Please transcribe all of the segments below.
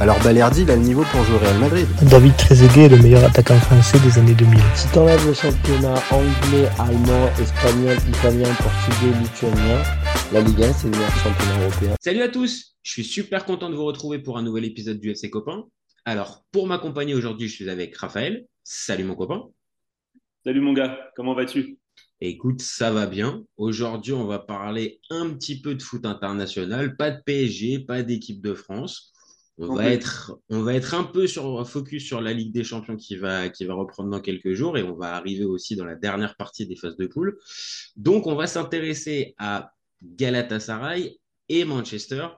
alors Balerdi, il a le niveau pour jouer au Real Madrid. David Trezeguet est le meilleur attaquant français des années 2000. Si t'enlèves le championnat anglais, allemand, espagnol, italien, portugais, lituanien, la Ligue 1, c'est le meilleur championnat européen. Salut à tous, je suis super content de vous retrouver pour un nouvel épisode du FC Copain. Alors, pour m'accompagner aujourd'hui, je suis avec Raphaël. Salut mon copain. Salut mon gars, comment vas-tu? Écoute, ça va bien. Aujourd'hui, on va parler un petit peu de foot international. Pas de PSG, pas d'équipe de France. On va, être, on va être un peu sur, focus sur la Ligue des Champions qui va, qui va reprendre dans quelques jours et on va arriver aussi dans la dernière partie des phases de poule. Donc, on va s'intéresser à Galatasaray et Manchester.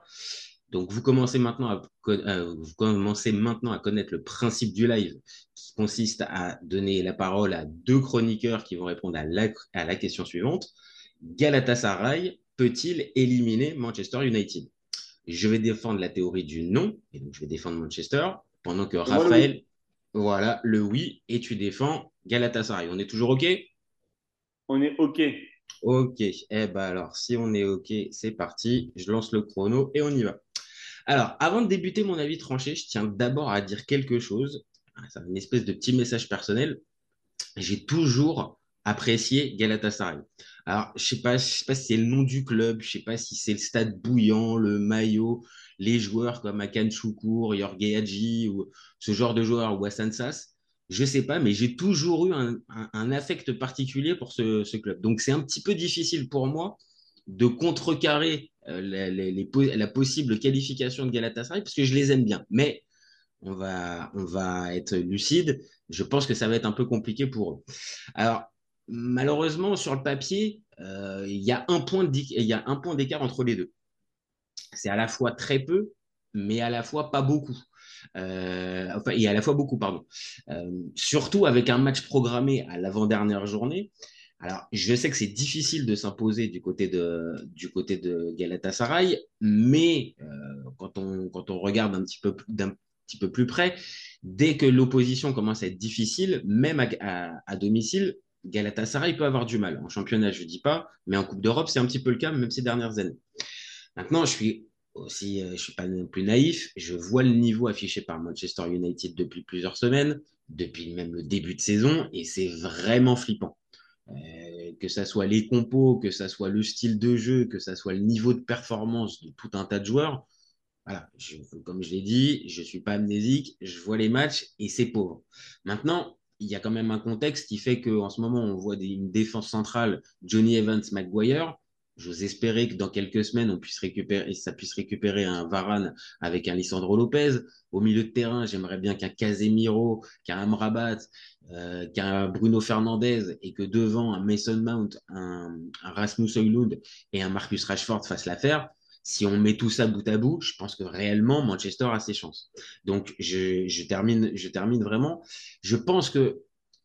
Donc, vous commencez, maintenant à, euh, vous commencez maintenant à connaître le principe du live qui consiste à donner la parole à deux chroniqueurs qui vont répondre à la, à la question suivante. Galatasaray peut-il éliminer Manchester United? Je vais défendre la théorie du non, et donc je vais défendre Manchester, pendant que Raphaël, voilà, le oui, et tu défends Galatasaray. On est toujours OK? On est OK. OK. Eh ben alors, si on est OK, c'est parti. Je lance le chrono et on y va. Alors, avant de débuter mon avis tranché, je tiens d'abord à dire quelque chose. C'est une espèce de petit message personnel. J'ai toujours apprécié Galatasaray. Alors, je sais sais pas si c'est le nom du club, je sais pas si c'est le stade bouillant, le maillot, les joueurs comme Akan Choukour, Hadji ou ce genre de joueurs ou Hassan Sass. Je sais pas, mais j'ai toujours eu un, affect particulier pour ce, club. Donc, c'est un petit peu difficile pour moi de contrecarrer euh, la possible qualification de Galatasaray parce que je les aime bien. Mais on va, on va être lucide. Je pense que ça va être un peu compliqué pour eux. Alors, malheureusement, sur le papier, euh, il y a un point d'écart entre les deux. C'est à la fois très peu, mais à la fois pas beaucoup. Euh, et à la fois beaucoup, pardon. Euh, surtout avec un match programmé à l'avant-dernière journée. Alors, je sais que c'est difficile de s'imposer du côté de, Galatasaray, mais quand, on, regarde un peu d'un petit peu plus près, dès que l'opposition commence à être difficile, même à domicile, Galatasaray peut avoir du mal. En championnat, je ne dis pas, mais en Coupe d'Europe, c'est un petit peu le cas, même ces dernières années. Maintenant, je suis aussi, euh, je suis pas non plus naïf. Je vois le niveau affiché par Manchester United depuis plusieurs semaines, depuis même le début de saison, et c'est vraiment flippant. Euh, que ça soit les compos, que ça soit le style de jeu, que ça soit le niveau de performance de tout un tas de joueurs. Voilà, comme je l'ai dit, je suis pas amnésique, je vois les matchs et c'est pauvre. Maintenant, il y a quand même un contexte qui fait qu'en ce moment, on voit une défense centrale, Johnny Evans, McGuire. J'ose espérer que dans quelques semaines, on puisse récupérer, ça puisse récupérer un Varane avec un Lisandro Lopez. Au milieu de terrain, j'aimerais bien qu'un Casemiro, qu'un Amrabat, euh, qu'un Bruno Fernandez et que devant un Mason Mount, un, Rasmus Højlund et un Marcus Rashford fassent l'affaire si on met tout ça bout à bout, je pense que réellement Manchester a ses chances. Donc je, termine, je termine vraiment. Je pense que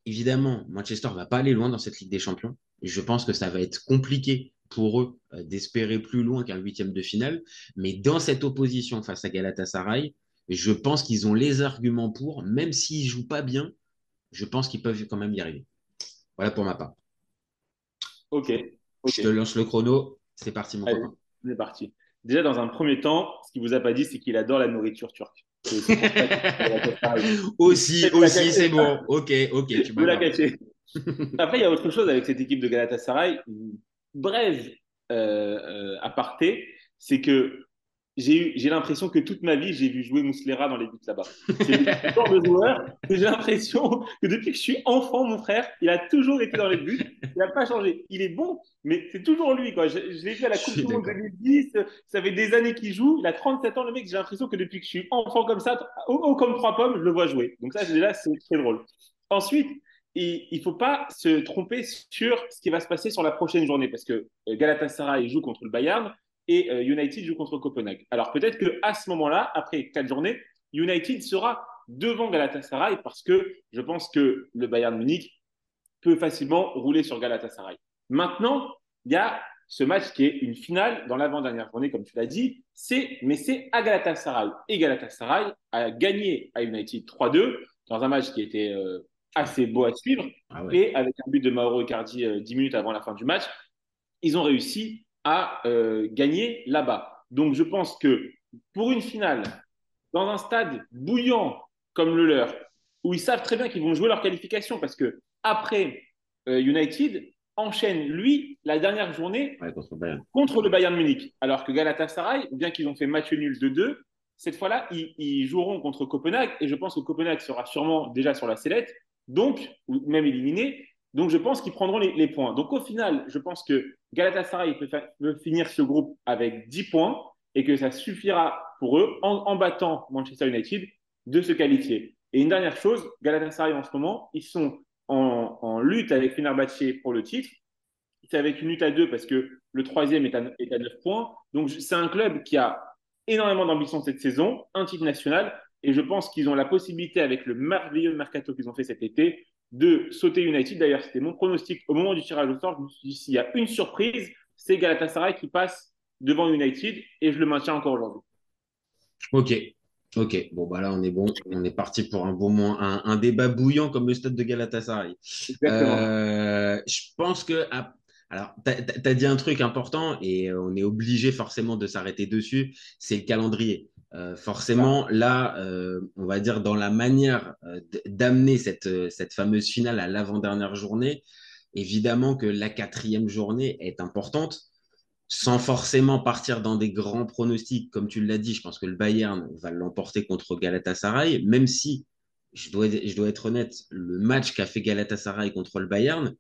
évidemment Manchester va pas aller loin dans cette Ligue des Champions. Je pense que ça va être compliqué pour eux euh, d'espérer plus loin qu'un huitième de finale. Mais dans cette opposition face à Galatasaray, je pense qu'ils ont les arguments pour, même s'ils jouent pas bien, je pense qu'ils peuvent quand même y arriver. Voilà pour ma part. Ok. Je te lance le chrono. C'est parti, mon copain. C'est parti. Déjà, dans un premier temps, ce qu'il vous a pas dit, c'est qu'il adore la nourriture turque. aussi, aussi, c'est bon. Ok, ok. Tu peux la cacher. Après, il y a autre chose avec cette équipe de Galatasaray. Bref, euh, euh, aparté, c'est que j'ai l'impression que toute ma vie, j'ai vu jouer Mouslera dans les buts là-bas. C'est le genre de joueur que j'ai l'impression que depuis que je suis enfant, mon frère, il a toujours été dans les buts. Il n'a pas changé. Il est bon, mais c'est toujours lui. Quoi. Je, l'ai vu à la Coupe du Monde 2010. Ça fait des années qu'il joue. Il a 37 ans, le mec. J'ai l'impression que depuis que je suis enfant comme ça, haut, comme trois pommes, je le vois jouer. Donc ça, déjà, c'est très drôle. Ensuite, il ne faut pas se tromper sur ce qui va se passer sur la prochaine journée parce que euh, Galatasaray joue contre le Bayern et euh, United joue contre Copenhague. Alors peut-être qu'à ce moment-là, après quatre journées, United sera devant Galatasaray parce que je pense que le Bayern Munich peut facilement rouler sur Galatasaray. Maintenant, il y a ce match qui est une finale dans l'avant-dernière journée, comme tu l'as dit, c'est, mais c'est à Galatasaray. Et Galatasaray a gagné à United 3-2 dans un match qui était euh, assez beau à suivre. Ah ouais. Et avec un but de Mauro Icardi euh, 10 minutes avant la fin du match, ils ont réussi à euh, gagner là-bas. Donc je pense que pour une finale, dans un stade bouillant comme le leur, où ils savent très bien qu'ils vont jouer leur qualification, parce que après euh, United enchaîne, lui, la dernière journée Ouais, contre le Bayern. contre le Bayern Munich. Alors que Galatasaray, bien qu'ils ont fait match nul de 2, cette fois-là, ils, ils joueront contre Copenhague. Et je pense que Copenhague sera sûrement déjà sur la sellette, donc, ou même éliminé. Donc, je pense qu'ils prendront les, points. Donc, au final, je pense que Galatasaray peut, finir ce groupe avec 10 points et que ça suffira pour eux, en, battant Manchester United, de se qualifier. Et une dernière chose, Galatasaray en ce moment, ils sont en, lutte avec Fenerbahçe pour le titre. C'est avec une lutte à deux parce que le troisième est à, est à 9 points. Donc, c'est un club qui a énormément d'ambition cette saison, un titre national. Et je pense qu'ils ont la possibilité, avec le merveilleux mercato qu'ils ont fait cet été, de sauter United. D'ailleurs, c'était mon pronostic au moment du tirage au sort. Je me suis dit, s'il y a une surprise, c'est Galatasaray qui passe devant United. Et je le maintiens encore aujourd'hui. Ok, ok. Bon, bah là, on est bon. On est parti pour un bon moment, un, un débat bouillant comme le stade de Galatasaray. Exactement. Euh, je pense que. Alors, tu as, dit un truc important et on est obligé forcément de s'arrêter dessus c'est le calendrier. Euh, forcément, là, euh, on va dire dans la manière euh, d'amener cette, cette fameuse finale à l'avant-dernière journée, évidemment que la quatrième journée est importante sans forcément partir dans des grands pronostics, comme tu l'as dit, je pense que le Bayern va l'emporter contre Galatasaray, même si, je dois, je dois être honnête, le match qu'a fait Galatasaray contre le Bayern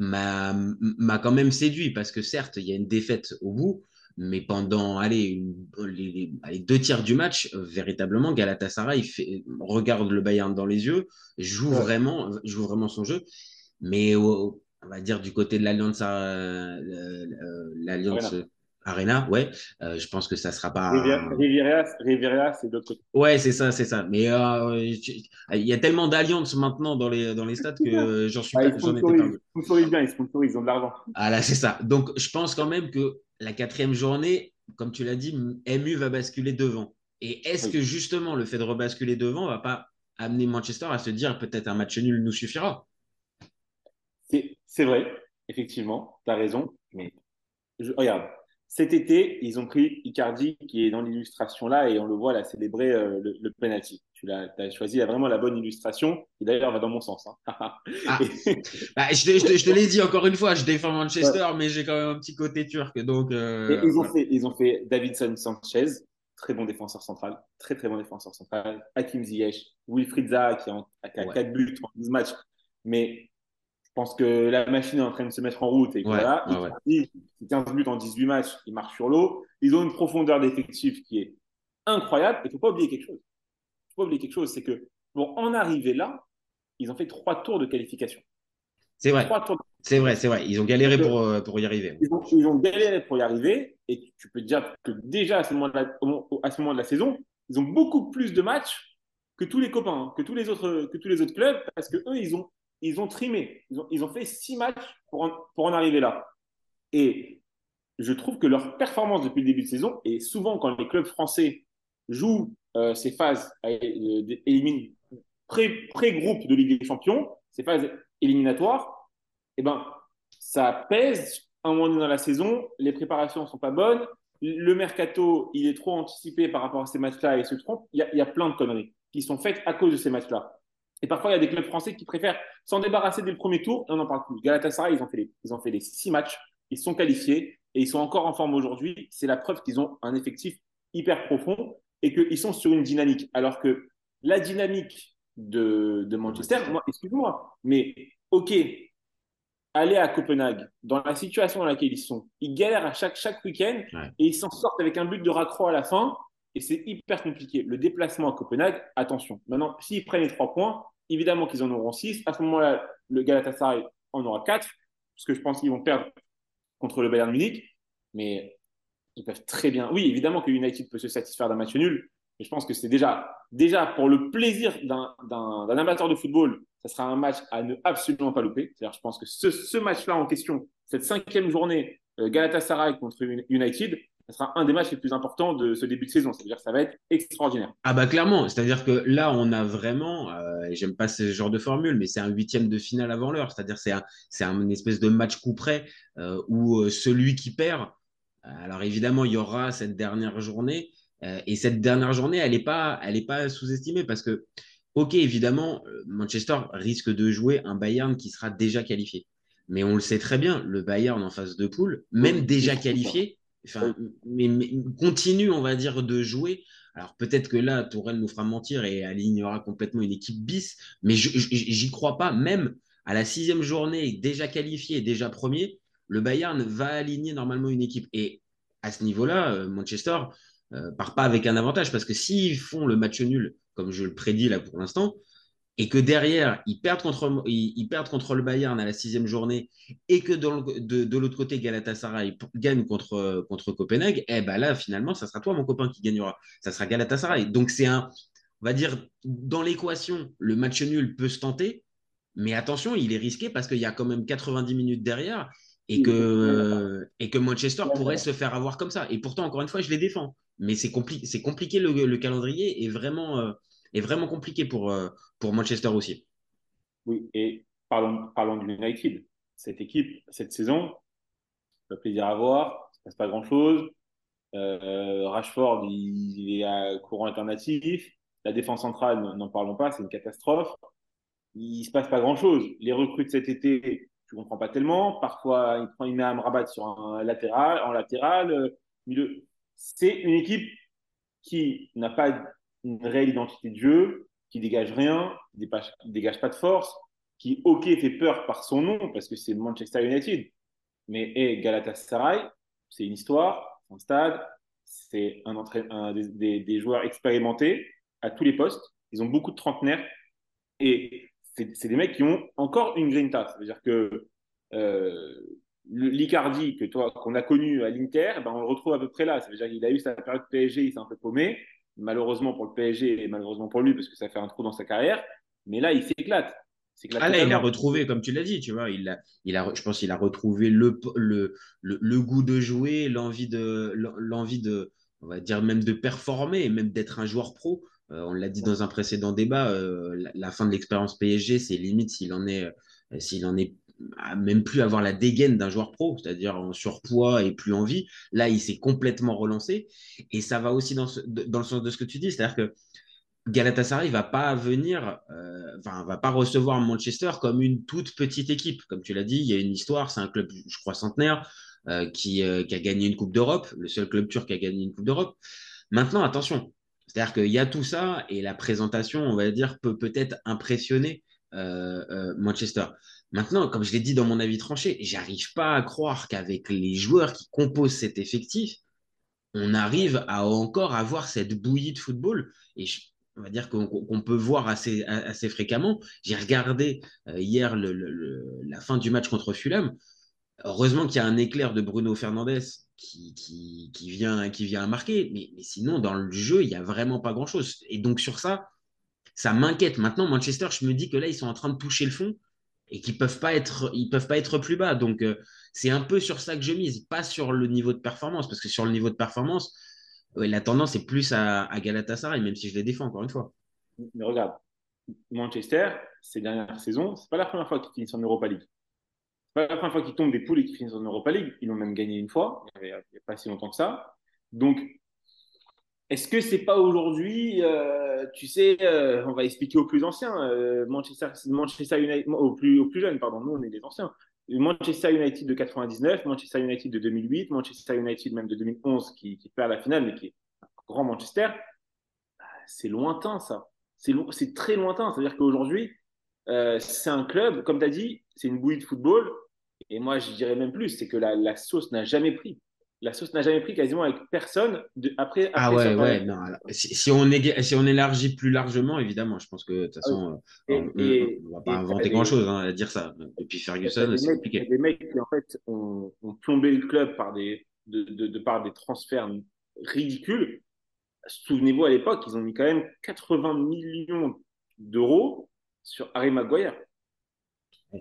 m'a m'a quand même séduit, parce que certes, il y a une défaite au bout, mais pendant allez, une, les, deux tiers du match, euh, véritablement, Galatasaray fait, regarde le Bayern dans les yeux, joue, Ouais. vraiment, joue vraiment son jeu, mais au- on va dire du côté de l'Alliance euh, euh, l'Alliance Arena. Ouais, euh, je pense que ça sera pas. Riviera, Riviera, c'est de l'autre côté. Ouais, c'est ça, c'est ça. Mais euh, il y a tellement d'alliances maintenant dans les, dans les stades que j'en suis Ah, pas, ils sponsorisent, bien, ils sponsorisent, ils ont de l'argent. Ah là, c'est ça. Donc, je pense quand même que la quatrième journée, comme tu l'as dit, MU va basculer devant. Et est-ce Oui. que justement le fait de rebasculer devant va pas amener Manchester à se dire peut-être un match nul nous suffira? C'est c'est vrai, effectivement, tu as raison. Mais je- regarde, cet été, ils ont pris Icardi, qui est dans l'illustration là, et on le voit là célébrer euh, le, le penalty. Tu l'as as choisi là, vraiment la bonne illustration, et d'ailleurs, va dans mon sens. hein. Ah, bah, je te, je te- je te l'ai dit encore une fois, je défends Manchester, mais j'ai quand même un petit côté turc. Donc, euh, ils, ont fait, ils ont fait Davidson Sanchez, très bon défenseur central, très très bon défenseur central, Hakim Ziyech, Wilfried Zaha qui, est en- qui a Ouais. 4 buts en 12 matchs. Mais je pense que la machine est en train de se mettre en route et Ouais, voilà, ouais, ouais. Icardi, c'est 15 buts en 18 matchs, il marche sur l'eau. Ils ont une profondeur d'effectif qui est incroyable. Et il ne faut pas oublier quelque chose. Il faut pas oublier quelque chose, c'est que pour en arriver là, ils ont fait trois tours de qualification. c'est vrai, c'est vrai, c'est vrai. Ils ont galéré pour, euh, pour y arriver. ils ont, ils ont galéré pour y arriver. Et tu peux te dire que déjà à ce moment de la, à ce moment de la saison, ils ont beaucoup plus de matchs que tous les copains, hein, que tous les autres, que tous les autres clubs, parce que eux, ils ont, ils ont trimé. Ils ont, fait six matchs pour en, arriver là. Et je trouve que leur performance depuis le début de saison, et souvent quand les clubs français jouent euh, ces phases euh, de- élimine- pré- pré-groupe de Ligue des Champions, ces phases éliminatoires, eh ben, ça pèse un moment donné dans la saison, les préparations ne sont pas bonnes, le mercato, il est trop anticipé par rapport à ces matchs-là et se trompe. Il y a plein de conneries qui sont faites à cause de ces matchs-là. Et parfois, il y a des clubs français qui préfèrent s'en débarrasser dès le premier tour et on n'en parle plus. Galatasaray, ils ont fait les, ils ont fait les six matchs, ils sont qualifiés et ils sont encore en forme aujourd'hui. C'est la preuve qu'ils ont un effectif hyper profond et qu'ils sont sur une dynamique. Alors que la dynamique de, de Manchester, moi, excuse-moi, mais ok, aller à Copenhague, dans la situation dans laquelle ils sont, ils galèrent à chaque, chaque week-end Ouais. et ils s'en sortent avec un but de raccro à la fin et c'est hyper compliqué. Le déplacement à Copenhague, attention. Maintenant, s'ils prennent les trois points, évidemment qu'ils en auront six. À ce moment-là, le Galatasaray en aura quatre parce que je pense qu'ils vont perdre contre le Bayern Munich. Mais ils peuvent très bien. Oui, évidemment que United peut se satisfaire d'un match nul, mais je pense que c'est déjà, déjà pour le plaisir d'un amateur de football ça sera un match à ne absolument pas louper. C'est-à-dire, je pense que ce, ce match-là en question, cette cinquième journée, euh, Galatasaray contre United, ce sera un des matchs les plus importants de ce début de saison. C'est-à-dire que ça va être extraordinaire. Ah bah clairement, c'est-à-dire que là, on a vraiment, euh, j'aime pas ce genre de formule, mais c'est un huitième de finale avant l'heure. C'est-à-dire c'est un, c'est un, une espèce de match coup près euh, où euh, celui qui perd, alors évidemment, il y aura cette dernière journée. Euh, et cette dernière journée, elle n'est pas, elle est pas sous-estimée parce que, ok, évidemment, Manchester risque de jouer un Bayern qui sera déjà qualifié. Mais on le sait très bien, le Bayern en phase de poule, même déjà qualifié, enfin, mais, continue, on va dire, de jouer. Alors peut-être que là, Tourelle nous fera mentir et alignera complètement une équipe bis, mais j'y crois pas. Même à la sixième journée, déjà qualifié, déjà premier, le Bayern va aligner normalement une équipe. Et à ce niveau-là, Manchester euh, part pas avec un avantage parce que s'ils font le match nul, comme je le prédis là pour l'instant, et que derrière, ils perdent, contre, ils, ils, perdent contre le Bayern à la sixième journée, et que dans le, de, de l'autre côté, Galatasaray gagne contre, contre Copenhague, eh ben là, finalement, ça sera toi, mon copain, qui gagnera. Ça sera Galatasaray. Donc, c'est un, on va dire, dans l'équation, le match nul peut se tenter, mais attention, il est risqué parce qu'il y a quand même 90 minutes derrière et que, et que Manchester pourrait se faire avoir comme ça. Et pourtant, encore une fois, je les défends. Mais c'est compli compliqué, le, le, calendrier est vraiment. Euh, est vraiment compliqué pour, euh, pour Manchester aussi. Oui, et parlons, parlons du United. Cette équipe, cette saison, le plaisir à voir, il ne se passe pas grand-chose. Euh, Rashford, il, est à courant alternatif. La défense centrale, n'en parlons pas, c'est une catastrophe. Il ne se passe pas grand-chose. Les recrues de cet été, tu ne comprends pas tellement. Parfois, il prend, il met un rabat sur un latéral, en latéral. Euh. C'est une équipe qui n'a pas une réelle identité de jeu, qui dégage rien, qui dégage, dégage pas de force, qui, ok, fait peur par son nom, parce que c'est Manchester United, mais hey, Galatasaray, c'est une histoire, un stade, c'est un, un des, joueurs expérimentés à tous les postes, ils ont beaucoup de trentenaires, et c'est des mecs qui ont encore une grinta, c'est-à-dire que euh, l'Icardi que toi qu'on a connu à l'Inter, ben on le retrouve à peu près là. C'est-à-dire qu'il a eu sa période PSG, il s'est un peu paumé, malheureusement pour le PSG et malheureusement pour lui parce que ça fait un trou dans sa carrière. Mais là, il s'éclate. Ah là, il a retrouvé, comme tu l'as dit, tu vois, il a, il a, je pense qu'il a retrouvé le, le, le, le, goût de jouer, l'envie de, l'envie de, on va dire même de performer, et même d'être un joueur pro. Euh, on l'a dit dans un précédent débat, euh, la, la, fin de l'expérience PSG, c'est limite s'il en est, euh, s'il en est à même plus avoir la dégaine d'un joueur pro, c'est-à-dire en surpoids et plus en vie. Là, il s'est complètement relancé. Et ça va aussi dans, le sens de ce que tu dis, c'est-à-dire que Galatasaray va pas venir, euh, va pas recevoir Manchester comme une toute petite équipe. Comme tu l'as dit, il y a une histoire, c'est un club, je crois, centenaire, euh, qui, euh, qui, a gagné une Coupe d'Europe, le seul club turc a gagné une Coupe d'Europe. Maintenant, attention, c'est-à-dire qu'il y a tout ça et la présentation, on va dire, peut peut-être impressionner Manchester. Maintenant, comme je l'ai dit dans mon avis tranché, j'arrive pas à croire qu'avec les joueurs qui composent cet effectif, on arrive à encore avoir cette bouillie de football. Et on va dire qu'on qu peut voir assez, fréquemment. J'ai regardé euh, hier la fin du match contre Fulham. Heureusement qu'il y a un éclair de Bruno Fernandes qui, vient, à marquer. Mais, mais sinon, dans le jeu, il n'y a vraiment pas grand-chose. Et donc, sur ça, ça m'inquiète. Maintenant, Manchester, je me dis que là, ils sont en train de toucher le fond et qu'ils peuvent pas être ils peuvent pas être plus bas. Donc euh, c'est un peu sur ça que je mise pas sur le niveau de performance parce que sur le niveau de performance la tendance est plus à, Galatasaray même si je les défends encore une fois. Mais regarde Manchester ces dernières saisons c'est pas la première fois qu'ils finissent en Europa League. C'est pas la première fois qu'ils tombent des poules et qu'ils finissent en Europa League. Ils l'ont même gagné une fois il n'y a, pas si longtemps que ça. Donc est-ce que c'est pas aujourd'hui, euh, tu sais, euh, on va expliquer aux plus anciens, euh, Manchester, United, aux plus, jeunes, pardon, nous on est des anciens. Manchester United de 99, Manchester United de 2008, Manchester United même de 2011 qui, perd la finale, mais qui est un grand Manchester, c'est lointain ça. C'est très lointain. C'est-à-dire qu'aujourd'hui, c'est un club, comme tu as dit, c'est une bouillie de football. Et moi, je dirais même plus, c'est que la, la sauce n'a jamais pris la sauce n'a jamais pris quasiment avec personne de, après, après, Ah ouais, ouais, non, alors, si, si, on est, si on élargit plus largement, évidemment, je pense que de toute façon, ah oui. et, euh, on ne va pas inventer grand-chose hein, à dire ça. Depuis Ferguson, c'est compliqué. Il y a des mecs qui, en fait, ont, ont plombé le club par des, de, de, de par des transferts ridicules. Souvenez-vous, à l'époque, ils ont mis quand même 80 millions d'euros sur Harry Maguire.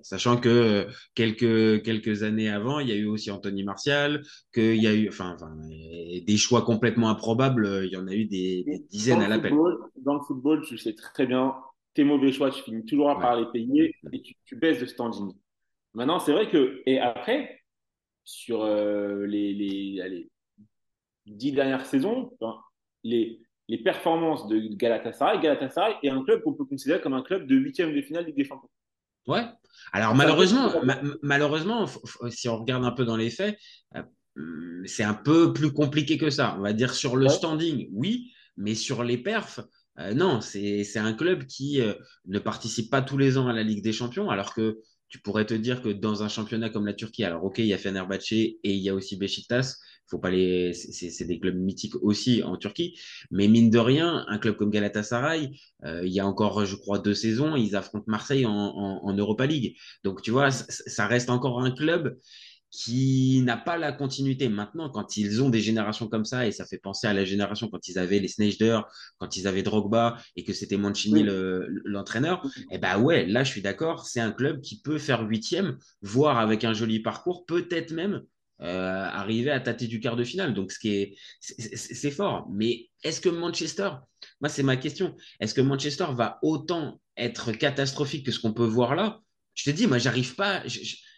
Sachant que euh, quelques, quelques années avant, il y a eu aussi Anthony Martial, qu'il y a eu enfin, enfin, des choix complètement improbables, euh, il y en a eu des, des dizaines à l'appel. Dans le football, tu sais très bien, tes mauvais choix, tu finis toujours par les payer et tu, tu baisses de standing. Maintenant, c'est vrai que, et après, sur euh, les, les allez, dix dernières saisons, enfin, les, les performances de Galatasaray, Galatasaray est un club qu'on peut considérer comme un club de huitième de finale Ligue des Champions. Ouais. Alors malheureusement, ma malheureusement, si on regarde un peu dans les faits, euh, c'est un peu plus compliqué que ça. On va dire sur le standing, oui, mais sur les perfs, euh, non. C'est un club qui euh, ne participe pas tous les ans à la Ligue des Champions, alors que tu pourrais te dire que dans un championnat comme la Turquie, alors ok, il y a Fenerbahçe et il y a aussi Beşiktaş, faut pas les, c'est des clubs mythiques aussi en Turquie, mais mine de rien, un club comme Galatasaray, euh, il y a encore, je crois, deux saisons, ils affrontent Marseille en, en, en Europa League, donc tu vois, ça, reste encore un club qui n'a pas la continuité. Maintenant, quand ils ont des générations comme ça, et ça fait penser à la génération quand ils avaient les Sneijder, quand ils avaient Drogba et que c'était Mancini oui. l'entraîneur, le, eh ben ouais, là je suis d'accord, c'est un club qui peut faire huitième, voire avec un joli parcours, peut-être même euh, arriver à tâter du quart de finale. Donc c'est fort. Mais est-ce que Manchester, moi c'est ma question, est-ce que Manchester va autant être catastrophique que ce qu'on peut voir là? Je te dis, moi j'arrive pas.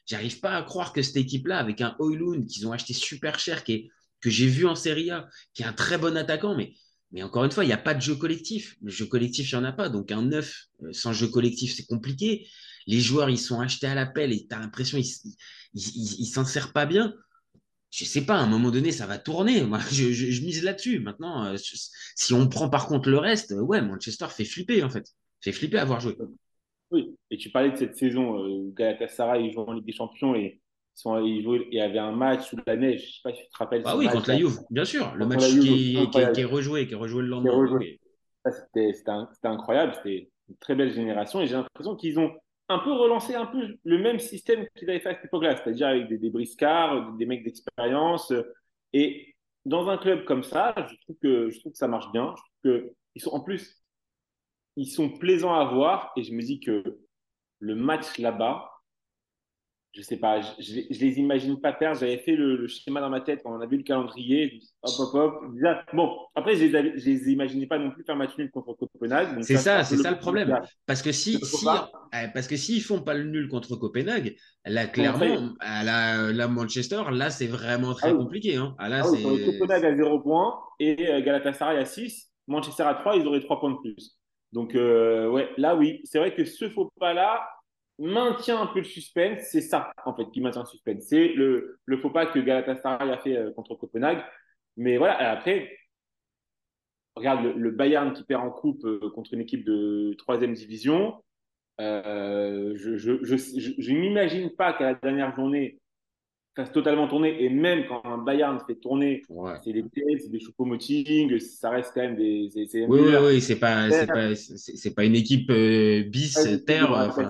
J'arrive pas à croire que cette équipe-là, avec un Oilun qu'ils ont acheté super cher, que j'ai vu en Serie A, qui est un très bon attaquant, mais, encore une fois, il n'y a pas de jeu collectif. Le jeu collectif, il n'y en a pas. Donc un neuf sans jeu collectif, c'est compliqué. Les joueurs, ils sont achetés à l'appel et tu as l'impression qu'ils ils, s'en servent pas bien. Je sais pas, à un moment donné, ça va tourner. Moi, je, je, je mise là-dessus. Maintenant, euh, si on prend par contre le reste, ouais, Manchester fait flipper, en fait. Fait flipper à avoir joué. Oui, et tu parlais de cette saison, euh, Galatasaray, ils jouent en Ligue des Champions et il y avait un match sous la neige, je ne sais pas si tu te rappelles. Ah oui, contre la Juve, bien sûr, le match qui, qui, qui, est rejoué, qui est rejoué le lendemain. C'était incroyable, c'était une très belle génération et j'ai l'impression qu'ils ont un peu relancé un peu le même système qu'ils avaient fait à cette époque-là, c'est-à-dire avec des, des briscards, des mecs d'expérience. Et dans un club comme ça, je trouve que, je trouve que ça marche bien. Que, ils sont, en plus, ils sont plaisants à voir et je me dis que le match là-bas, je sais pas, je, je, les imagine pas perdre. J'avais fait le, le, schéma dans ma tête quand on a vu le calendrier. Hop, hop, hop. Bon, après, je les, je les imaginais pas non plus faire match nul contre Copenhague. C'est ça, c'est ça le problème. Parce que si, si parce que s'ils font pas le nul contre Copenhague, là, clairement, à la, la Manchester, là, c'est vraiment très ah oui. compliqué. Hein. Ah, là, ah oui, Copenhague à 0 points et euh, Galatasaray à 6. Manchester à 3, ils auraient 3 points de plus. Donc, euh, ouais, là, oui, c'est vrai que ce faux pas-là maintient un peu le suspense. C'est ça, en fait, qui maintient le suspense. C'est le, le faux pas que Galatasaray a fait euh, contre Copenhague. Mais voilà, après, regarde le, Bayern qui perd en coupe euh, contre une équipe de troisième division. Euh, je, je, je, je n'imagine pas qu'à la dernière journée, fasse totalement tourner. Et même quand un Bayern fait tourner, ouais. c'est des c'est des choupo-moting, ça reste quand même des. oui, oui, oui, c'est pas, pas, c'est pas une équipe euh, bis terre. Enfin,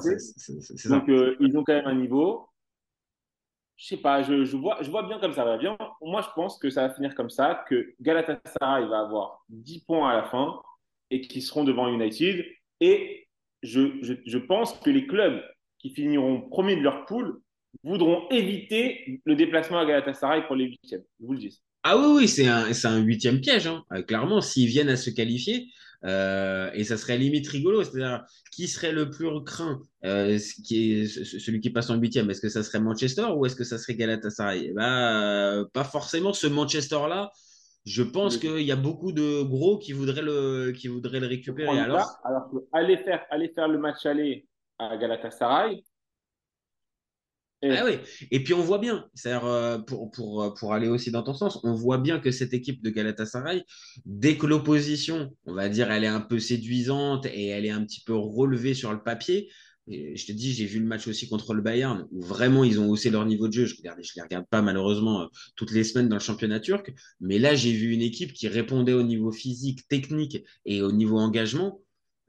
Donc euh, ils ont quand même un niveau. Je sais pas, je, je, vois, je vois bien comme ça va bien. Moi, je pense que ça va finir comme ça, que Galatasaray va avoir 10 points à la fin et qui seront devant United. Et je, je, je pense que les clubs qui finiront premiers de leur poule voudront éviter le déplacement à Galatasaray pour les huitièmes. Je vous le dis. Ah oui, oui, c'est un, un huitième piège. Hein. Euh, clairement, s'ils viennent à se qualifier, euh, et ça serait limite rigolo, c'est-à-dire qui serait le plus craint, euh, qui est celui qui passe en huitième Est-ce que ça serait Manchester ou est-ce que ça serait Galatasaray? Eh ben, Pas forcément ce Manchester-là. Je pense oui. qu'il y a beaucoup de gros qui voudraient le, qui voudraient le récupérer. Alors, alors aller, faire, aller faire le match aller à Galatasaray, et... Ah oui. Et puis on voit bien, c'est-à-dire euh, pour, pour, pour aller aussi dans ton sens, on voit bien que cette équipe de Galatasaray, dès que l'opposition, on va dire, elle est un peu séduisante et elle est un petit peu relevée sur le papier, et je te dis, j'ai vu le match aussi contre le Bayern, où vraiment ils ont haussé leur niveau de jeu. Je ne je les regarde pas malheureusement euh, toutes les semaines dans le championnat turc, mais là j'ai vu une équipe qui répondait au niveau physique, technique et au niveau engagement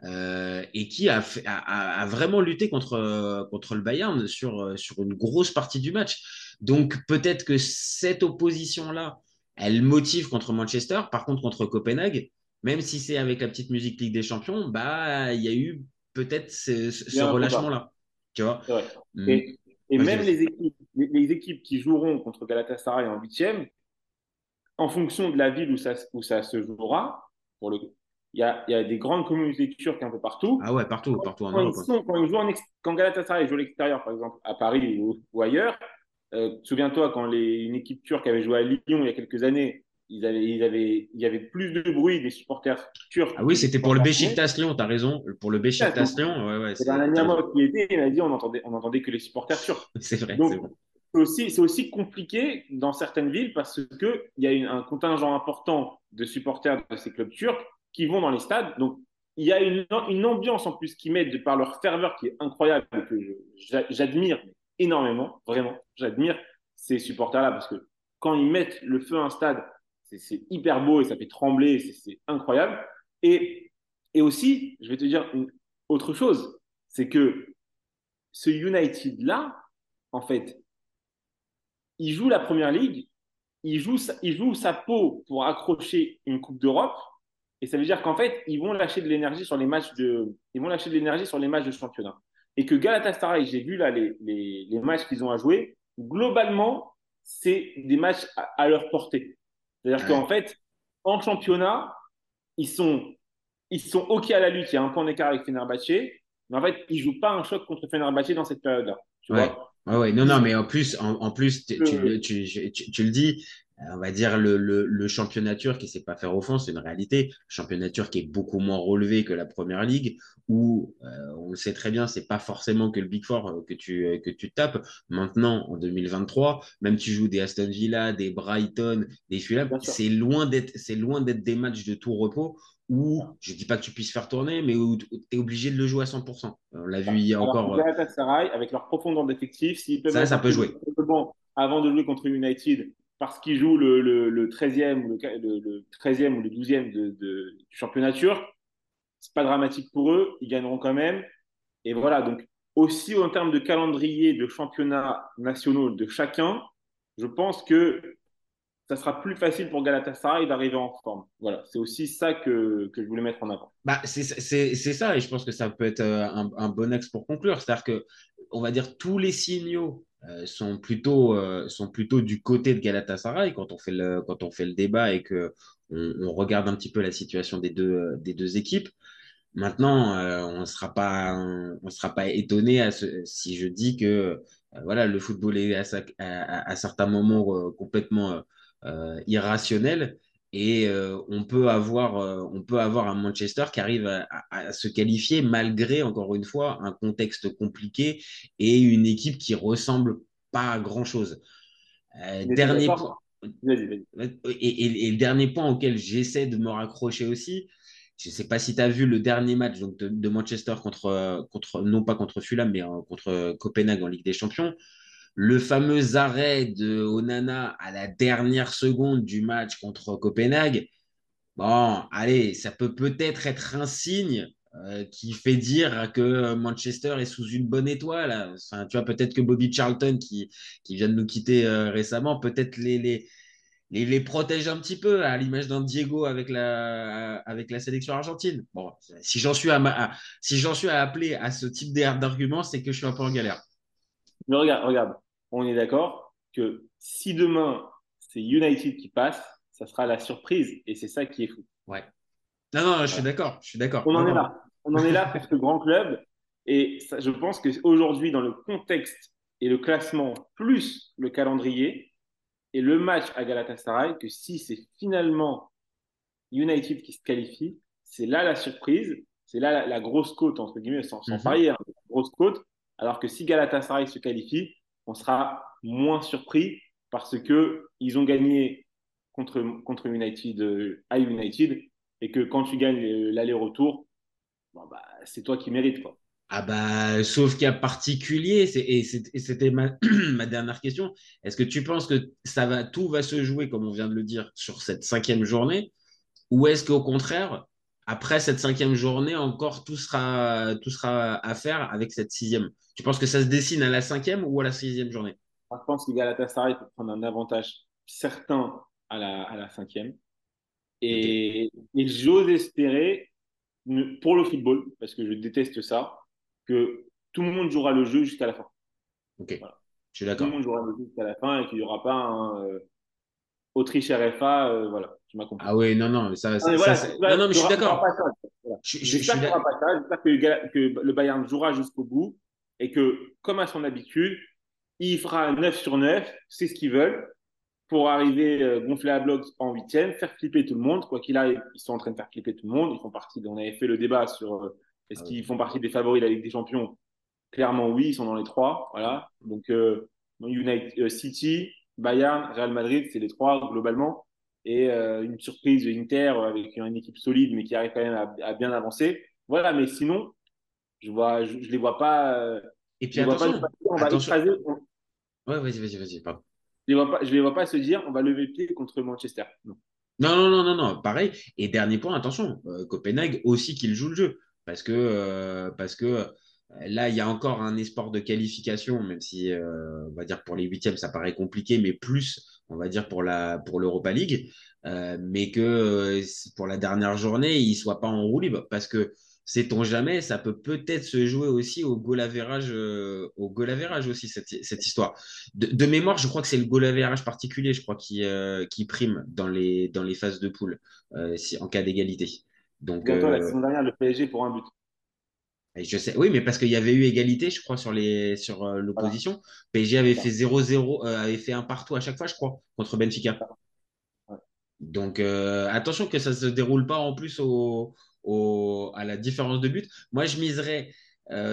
euh, et qui a, fait, a, a, vraiment lutté contre, contre le Bayern sur, sur une grosse partie du match. Donc peut-être que cette opposition-là, elle motive contre Manchester. Par contre, contre Copenhague, même si c'est avec la petite musique Ligue des Champions, bah il y a eu peut-être ce, relâchement-là. Tu vois. Mm. Et, même les équipes, les, les équipes qui joueront contre Galatasaray en huitième, en fonction de la ville où ça, où ça se jouera, pour le, il y a, il y a des grandes communautés turques un peu partout. Ah ouais, partout, partout en Quand, Europe. quand ils jouent en ex- quand Galatasaray joue à l'extérieur, par exemple à Paris ou, ou ailleurs, euh, souviens-toi quand les, une équipe turque avait joué à Lyon il y a quelques années, ils avaient, ils avaient, il y avait plus de bruit des supporters turcs. Ah oui, c'était pour le. Besiktas Lyon, t'as raison. Pour le Besiktas Lyon, ouais, ouais. C'est c'est- un t'as raison. Niamot qui était, il m'a dit on entendait, on entendait que les supporters turcs. C'est vrai, c'est vrai. c'est aussi, aussi compliqué dans certaines villes parce qu'il y a une- un contingent important de supporters de ces clubs turcs qui vont dans les stades. Donc, il y a une, ambiance en plus qu'ils mettent de par leur ferveur qui est incroyable que j'admire énormément, vraiment. J'admire ces supporters-là parce que quand ils mettent le feu à un stade, c'est- hyper beau et ça fait trembler, c'est- incroyable. Et, et aussi, je vais te dire une autre chose, c'est que ce United-là, en fait, il joue la première ligue, il joue, il joue sa peau pour accrocher une Coupe d'Europe. Et ça veut dire qu'en fait, ils vont lâcher de l'énergie sur les matchs de, ils vont lâcher de l'énergie sur les matchs de championnat. Et que Galatasaray, j'ai vu là les, les, les matchs qu'ils ont à jouer, globalement, c'est des matchs à, à leur portée. C'est-à-dire Ouais. qu'en fait, en championnat, ils sont, ils sont OK à la lutte. Il y a un point d'écart avec Fenerbahçe. Mais en fait, ils jouent pas un choc contre Fenerbahçe dans cette période-là. Tu Ouais. vois Ouais, ouais, non, non, mais en plus, en, en plus tu, tu, le- tu, le dis, on va dire le, le, le championnat turc, qui ne sait pas faire offense, c'est une réalité. Le championnat turc est beaucoup moins relevé que la première ligue, où euh, on le sait très bien, c'est pas forcément que le Big Four euh, que tu, euh, que tu tapes. Maintenant, en 2023, même tu joues des Aston Villa, des Brighton, des sûr. c'est loin d'être, des matchs de tout repos où je dis pas que tu puisses faire tourner, mais où tu es obligé de le jouer à 100%. On l'a vu il y a Alors encore. Galatasaray, avec leur profondeur d'effectifs, s'ils peuvent Ça, ça peut peu jouer. avant de jouer contre United, parce qu'ils jouent le, le, le 13e, ou le, le, le 13e ou le 12e de, de, du championnat turc, c'est pas dramatique pour eux, ils gagneront quand même. Et voilà, donc aussi en termes de calendrier de championnats nationaux de chacun, je pense que ça sera plus facile pour Galatasaray d'arriver en forme. Voilà, c'est aussi ça que, je voulais mettre en avant. Bah, c'est ça, et je pense que ça peut être euh, un, un bon axe pour conclure. C'est-à-dire que, on va dire, tous les signaux euh, sont, plutôt, euh, sont plutôt du côté de Galatasaray quand on fait le, quand on fait le débat et que on, regarde un petit peu la situation des deux, des deux équipes. Maintenant, euh, on ne sera pas, on sera pas étonné si je dis que voilà, le football est à, sa- à- à- certains moments complètement irrationnel. Et euh, on, peut avoir, euh, on peut avoir un Manchester qui arrive à, à- à se qualifier malgré, encore une fois, un contexte compliqué et une équipe qui ressemble pas à grand-chose. Euh, dernier point, et, et- et le dernier point auquel j'essaie de me raccrocher aussi, je ne sais pas si tu as vu le dernier match donc de, de Manchester contre, contre, non pas contre Fulham, mais contre Copenhague en Ligue des Champions. Le fameux arrêt de Onana à la dernière seconde du match contre Copenhague. Bon, allez, ça peut peut-être être un signe euh, qui fait dire que Manchester est sous une bonne étoile. Enfin, tu vois, peut-être que Bobby Charlton, qui, vient de nous quitter euh, récemment, peut-être les, les, les, protège un petit peu, à l'image d'un Diego avec la, avec la sélection argentine. Bon, si j'en suis à- si j'en suis à appeler à ce type d'argument, c'est que je suis un peu en galère. Mais regarde, regarde, on est d'accord que si demain c'est United qui passe, ça sera la surprise et c'est ça qui est fou. Ouais. Non, non, je suis d'accord. Je suis d'accord. On en Non, est là. On en est là pour ce grand club et ça, je pense qu'aujourd'hui, dans le contexte et le classement, plus le calendrier et le match à Galatasaray, que si c'est finalement United qui se qualifie, c'est là la surprise, c'est là la, la grosse côte, entre guillemets, sans, sans Mhm. parier, hein, la grosse côte, alors que si Galatasaray se qualifie, on sera moins surpris parce que ils ont gagné contre, United euh, à United et que quand tu gagnes euh, l'aller-retour, bah, c'est toi qui mérites. Quoi. Ah bah, sauf cas particulier, c'est- et c'est- et c'était ma, ma dernière question. Est-ce que tu penses que ça va, tout va se jouer, comme on vient de le dire, sur cette cinquième journée, ou est-ce qu'au contraire, après cette cinquième journée, encore tout sera, tout sera à faire avec cette sixième Tu penses que ça se dessine à la cinquième ou à la sixième journée? Moi, Je pense que Galatasaray peut prendre un avantage certain à la, à la cinquième. Et, et j'ose espérer pour le football, parce que je déteste ça, que tout le monde jouera le jeu jusqu'à la fin. Ok, Voilà. je suis Tout d'accord. le monde jouera le jeu jusqu'à la fin et qu'il n'y aura pas un euh, Autriche RFA. euh, voilà, tu m'as compris. Ah ouais, non, non, mais ça, Non, ça- mais ça, voilà, vois, non, non, mais je suis d'accord. voilà. Je, je- je J'espère suis d'accord. que, que le Bayern jouera jusqu'au bout et que, comme à son habitude, il fera 9 sur 9, c'est ce qu'ils veulent, pour arriver euh, gonfler à bloc en huitième, faire flipper tout le monde. Quoi qu'il arrive, ils sont en train de faire flipper tout le monde. Ils font partie, on avait fait le débat sur euh, est-ce Ah oui. qu'ils font partie des favoris de la Ligue des Champions? Clairement, oui, ils sont dans les trois. Voilà. Donc, euh, United, euh, City, Bayern, Real Madrid, c'est les trois globalement. Et euh, une surprise Inter avec une équipe solide, mais qui arrive quand même à, à bien avancer. Voilà, mais sinon, je vois, je, je les vois pas. euh, Et je puis les vois pas attention, on va attention. écraser. on- Ouais, vas-y, vas-y, vas-y, pardon. je les vois pas, je les vois pas se dire, on va lever le pied contre Manchester. Non. Non, non, non, non, non, pareil. Et dernier point, attention, euh, Copenhague aussi qu'il joue le jeu. Parce que, parce que là, il y a encore un espoir de qualification, même si, euh, on va dire, pour les huitièmes, ça paraît compliqué, mais plus, on va dire, pour la, pour l'Europa League. Euh, mais que euh, pour la dernière journée, il ne soit pas en roue libre. Parce que, sait-on jamais, ça peut peut-être se jouer aussi au goal average, euh, au goal average aussi, cette, cette histoire. De, de mémoire, je crois que c'est le goal average particulier, je crois, qui, euh, qui prime dans les, dans les phases de poule si, en cas d'égalité. Donc, la saison dernière, le PSG pour un but. Et je sais, oui, mais parce qu'il y avait eu égalité, je crois, sur les, sur euh, l'opposition. PSG avait fait 0-0, euh, avait fait un partout à chaque fois, je crois, contre Benfica. Ouais. Donc, euh, attention que ça ne se déroule pas en plus au, au- à la différence de but. Moi, je miserais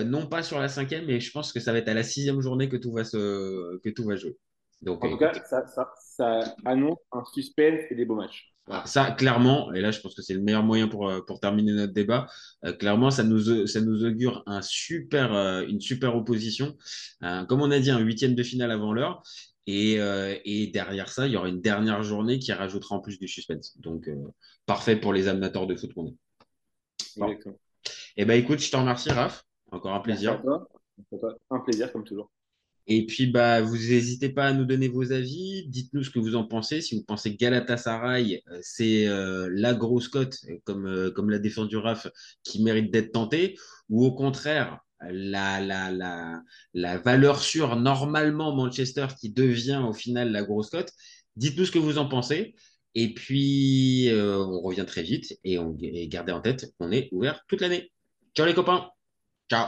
non pas sur la cinquième, mais je pense que ça va être à la sixième journée que tout va se, que tout va jouer. Donc, En euh, tout cas, ça, ça, ça annonce un suspense et des beaux matchs. voilà. ça, clairement, et là, je pense que c'est le meilleur moyen pour, euh, pour terminer notre débat. euh, clairement, ça nous, ça nous augure un super, euh, une super opposition. Comme on a dit, un huitième de finale avant l'heure. Et, et derrière ça, il y aura une dernière journée qui rajoutera en plus du suspense. Donc, parfait pour les amateurs de foot qu'on est. Eh ben, écoute, je te remercie, Raph. Encore un plaisir. toi. Merci à toi. Un plaisir, comme toujours. Et puis, bah, vous n'hésitez pas à nous donner vos avis. Dites-nous ce que vous en pensez. Si vous pensez que Galatasaray, euh, c'est euh, la grosse cote, euh, comme, comme l'a défendu Raph, qui mérite d'être tentée, ou au contraire, la, la, la, la valeur sûre, normalement Manchester, qui devient au final la grosse cote. Dites-nous ce que vous en pensez. Et puis, on revient très vite et, gardez en tête qu'on est ouvert toute l'année. Ciao les copains. Ciao.